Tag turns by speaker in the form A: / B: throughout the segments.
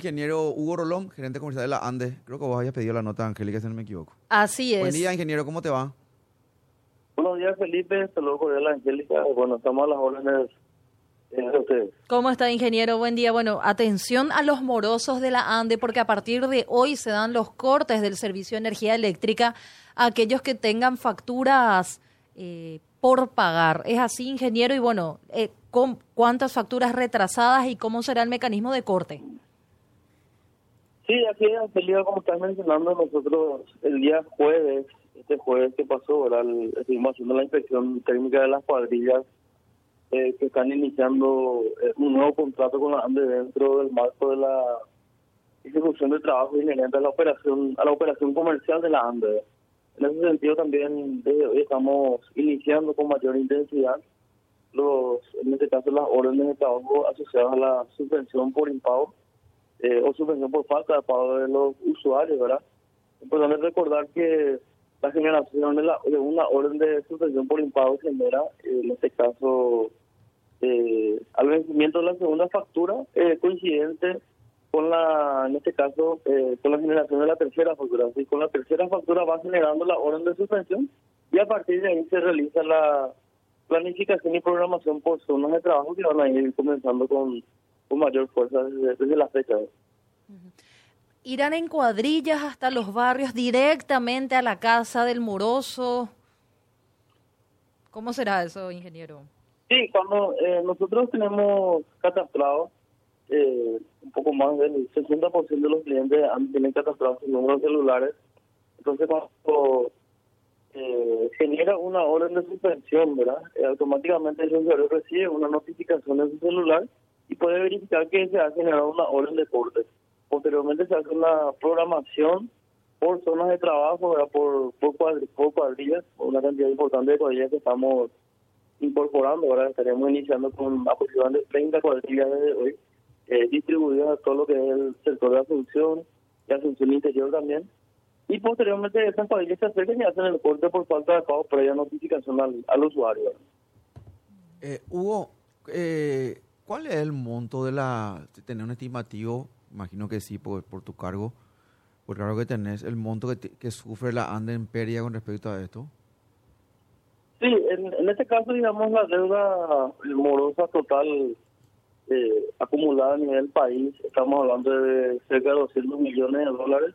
A: Ingeniero Hugo Rolón, gerente comercial de la ANDE. Creo que vos hayas pedido la nota, Angélica, si no me equivoco.
B: Así es.
A: Buen día, ingeniero, ¿cómo te va?
C: Buenos días, Felipe. Saludos cordiales, Angélica. Bueno, estamos a las órdenes de ustedes.
B: ¿Cómo está, ingeniero? Buen día. Bueno, atención a los morosos de la ANDE, porque a partir de hoy se dan los cortes del servicio de energía eléctrica a aquellos que tengan facturas eh, por pagar. ¿Es así, ingeniero? Y bueno, eh, ¿con ¿cuántas facturas retrasadas y cómo será el mecanismo de corte?
C: Sí, aquí en Angélica, como estás mencionando, nosotros el día jueves, este jueves que pasó, ¿verdad? Estuvimos haciendo la inspección técnica de las cuadrillas eh, que están iniciando eh, un nuevo contrato con la ANDE dentro del marco de la ejecución de trabajo inherente a la operación a la operación comercial de la ANDE. En ese sentido también desde hoy estamos iniciando con mayor intensidad los, en este caso las órdenes de trabajo asociadas a la suspensión por impago eh, o suspensión por falta de pago de los usuarios, ¿verdad? Importante recordar que la generación de, la- una orden de suspensión por impago genera, eh, en este caso, eh, al vencimiento de la segunda factura, eh, coincidente con la, en este caso, eh, con la generación de la tercera factura. Así, con la tercera factura va generando la orden de suspensión y a partir de ahí se realiza la planificación y programación por zonas de trabajo que van a ir comenzando con, con mayor fuerza desde, desde la fecha.
B: ¿Irán en cuadrillas hasta los barrios directamente a la casa del moroso? ¿Cómo será eso, ingeniero?
C: Sí, cuando eh, nosotros tenemos catastrado, eh, un poco más del 60% de los clientes han tienen catastrados sus números celulares. Entonces, cuando eh, genera una orden de suspensión, ¿verdad? Eh, automáticamente el usuario recibe una notificación en su celular y puede verificar que se ha generado una orden de corte. Posteriormente se hace una programación por zonas de trabajo. Por, por, cuadri- por cuadrillas, una cantidad importante de cuadrillas que estamos incorporando. Ahora estaremos iniciando con aproximadamente 30 cuadrillas desde hoy, eh, distribuidas a todo lo que es el sector de Asunción y Asunción Interior también. Y posteriormente esas cuadrillas se acercan y hacen el corte por falta de pago previa notificación al, al usuario.
A: Eh, Hugo, eh, ¿cuál es el monto de la... ¿Tener un estimativo? Imagino que sí, por, por tu cargo. Por cargo que tenés, el monto que, sufre la ANDE en Peria con respecto a esto.
C: Sí, en, en este caso, digamos, la deuda morosa total eh, acumulada a nivel país, estamos hablando de cerca de 200 millones de dólares.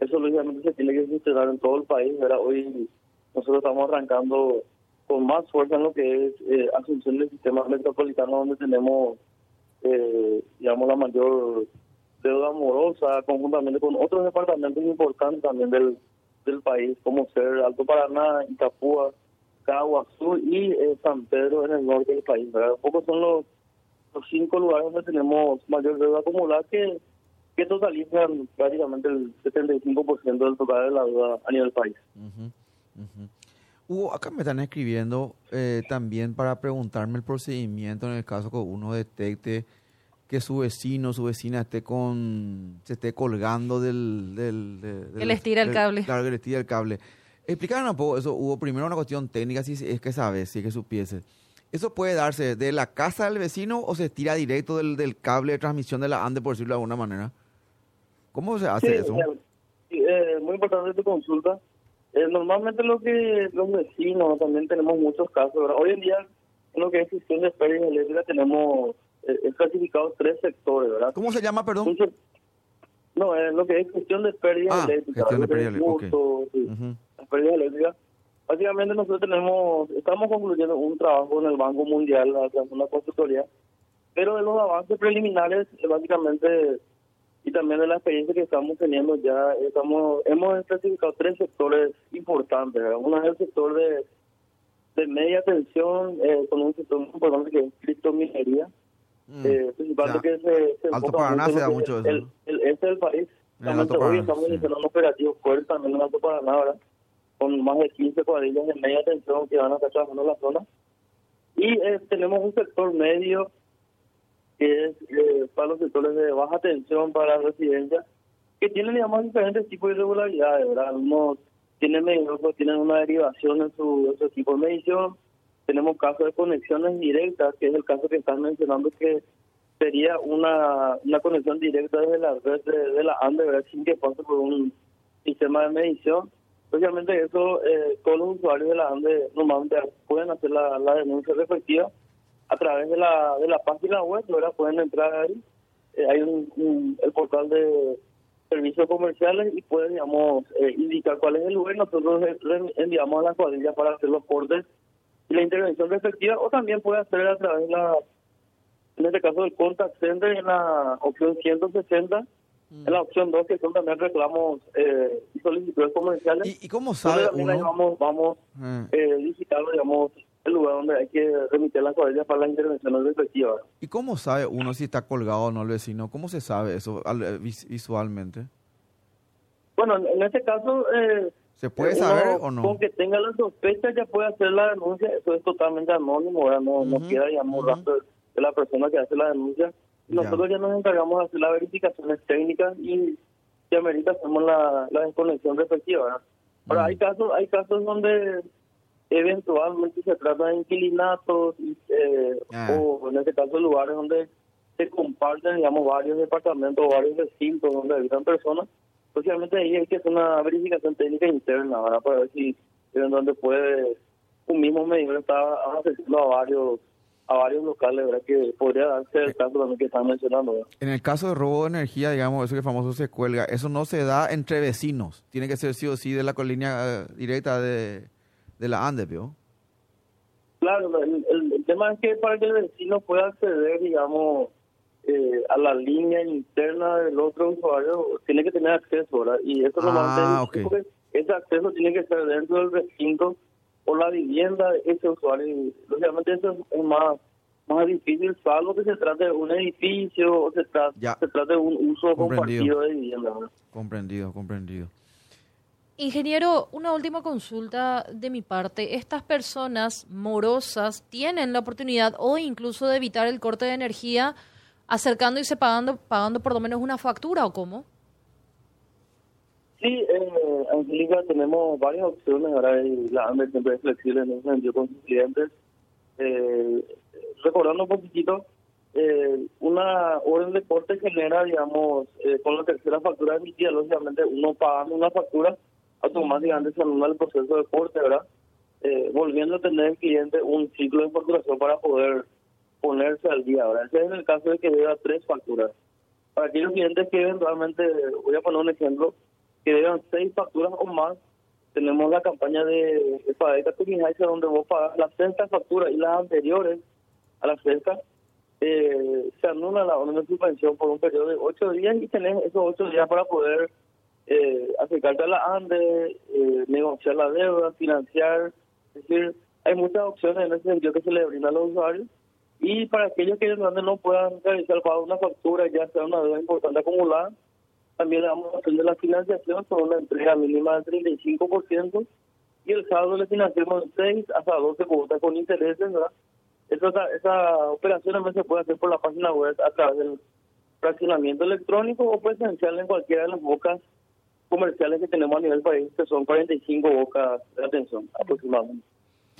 C: Eso, lógicamente, se tiene que gestionar en todo el país. Hoy nosotros estamos arrancando con más fuerza en lo que es eh, Asunción del sistema metropolitano, donde tenemos, eh, digamos, la mayor deuda morosa, conjuntamente con otros departamentos importantes también del, del país, como ser Alto Paraná, Itapúa, Caguazú y eh, San Pedro en el norte del país. ¿verdad? Pocos son los, los cinco lugares donde tenemos mayor deuda acumulada que, que totalizan prácticamente el 75% del total de la deuda a nivel país.
A: Hugo, acá me están escribiendo eh, también para preguntarme el procedimiento en el caso que uno detecte que su vecino, su vecina esté con, se esté colgando del... del, de-
B: Que
A: del-
B: les tira el cable.
A: Claro, que les tira el cable. Explícanos un poco eso, Hugo. Primero una cuestión técnica, si es que sabes, si es que supiese. ¿Eso puede darse de la casa del vecino o se tira directo del, del cable de transmisión de la ANDE, por decirlo de alguna manera? ¿Cómo se hace
C: Sí,
A: eso?
C: eh, sí, eh, muy importante tu consulta. Eh, normalmente lo que los vecinos también tenemos muchos casos. ¿verdad? Hoy en día, en lo que es gestión de pérdidas eléctricas, tenemos eh, es clasificado tres sectores, ¿verdad?
A: ¿Cómo se llama, perdón?
C: No, en lo que es gestión de pérdidas
A: Ah,
C: eléctricas.
A: gestión de
C: es
A: pérdidas
C: las eléctricas. Básicamente nosotros tenemos, estamos concluyendo un trabajo en el Banco Mundial, una consultoría, pero de los avances preliminares, eh, básicamente, y también de la experiencia que estamos teniendo ya, estamos hemos especificado tres sectores importantes. ¿verdad? Uno es el sector de, de media tensión, eh, con un sector muy importante que es criptominería,
A: Mm.
C: eh, principalmente
A: Ya.
C: que se, se
A: Alto Paraná se da mucho
C: es
A: eso,
C: el, el este del país.
A: En el Alto
C: hoy estamos
A: sí.
C: iniciando un operativo fuerte también en Alto Paraná, ¿verdad? con más de 15 cuadrillas de media tensión que van a estar trabajando en la zona. Y eh, tenemos un sector medio que es eh, para los sectores de baja tensión para residencias, que tienen, digamos, diferentes tipos de irregularidades, ¿verdad? Algunos tienen medidores, otros tienen una derivación en su, su equipo de medición. Tenemos casos de conexiones directas, que es el caso que están mencionando, que sería una, una conexión directa desde la red de, la ANDE, sin que pase por un sistema de medición. Obviamente eso, eh, todos los usuarios de la ANDE normalmente pueden hacer la, la denuncia respectiva a través de la, de la página web. Pueden entrar ahí. Eh, hay un, el portal de servicios comerciales y pueden, digamos, eh, indicar cuál es el lugar. Nosotros enviamos a la cuadrilla para hacer los cortes y la intervención respectiva, o también puede hacer a través de la, en este caso, del contact center en la opción 160 en la opción 2, que son también reclamos eh, y solicitudes comerciales.
A: ¿Y, cómo sabe uno?
C: vamos, vamos eh, digamos, el lugar donde hay que remitir las cuadrillas para las intervenciones respectivas.
A: ¿Y cómo sabe uno si está colgado o no el vecino? ¿Cómo se sabe eso eh, visualmente?
C: Bueno, en este caso... Eh,
A: ¿Se puede saber o no?
C: Con que tenga la sospecha ya puede hacer la denuncia, eso es totalmente anónimo, no, no queda, digamos, de la persona que hace la denuncia nosotros ya. nos encargamos de hacer las verificaciones técnicas y si amerita hacemos la, la desconexión respectiva. Ahora, mm. hay casos hay casos donde eventualmente se trata de inquilinatos eh, ah. o en este caso lugares donde se comparten, digamos, varios departamentos o varios recintos donde habitan personas. Especialmente ahí hay que hacer una verificación técnica interna ¿verdad? para ver si en donde puede un mismo medidor estar accediendo a varios a varios locales, ¿verdad? Que podría darse el caso también que están mencionando.
A: En el caso de robo de energía, digamos, eso que famoso se cuelga, eso no se da entre vecinos. Tiene que ser sí o sí de la colina eh, directa de, de la ANDE, ¿vio?
C: Claro, el, el, tema es que para que el vecino pueda acceder, digamos, eh, a la línea interna del otro usuario, tiene que tener acceso, ¿verdad? Y eso
A: ah, okay.
C: porque ese acceso tiene que ser dentro del recinto o la vivienda de ese usuario. Y, lógicamente eso es más más difícil, salvo que se trate de un edificio o se, trate, se trate de un uso compartido de vivienda.
A: Comprendido, comprendido.
B: Ingeniero, una última consulta de mi parte. ¿Estas personas morosas tienen la oportunidad o incluso de evitar el corte de energía acercándose pagando, pagando por lo menos una factura o cómo?
C: Sí, eh, Angélica, tenemos varias opciones. Ahora la AMBER siempre es flexible en ese sentido con sus clientes. Eh, recordando un poquitito, eh, una orden de corte genera, digamos, eh, con la tercera factura emitida, lógicamente uno pagando una factura, automáticamente se anula el proceso de corte, ¿verdad? Eh, volviendo a tener el cliente un ciclo de facturación para poder ponerse al día, ¿verdad? Ese es el caso de que deba tres facturas. Para aquellos clientes que eventualmente, voy a poner un ejemplo, que deban seis facturas o más, tenemos la campaña de, de Padeca donde vos pagas las sexta facturas y las anteriores a la sexta, eh, se anula la orden de suspensión por un periodo de ocho días y tenés esos ocho días para poder eh, acercarte a la ANDE, eh, negociar la deuda, financiar. Es decir, hay muchas opciones en ese sentido que se le brinda a los usuarios. Y para aquellos que no puedan realizar pago una factura, ya sea una deuda importante acumulada, también damos opción de la financiación con una entrega mínima del 35% y el saldo le financiamos 6 hasta 12 cuotas con intereses, ¿verdad? Esa, esa operación también se puede hacer por la página web a través del fraccionamiento electrónico o presencial en cualquiera de las bocas comerciales que tenemos a nivel país, que son 45 bocas de atención aproximadamente.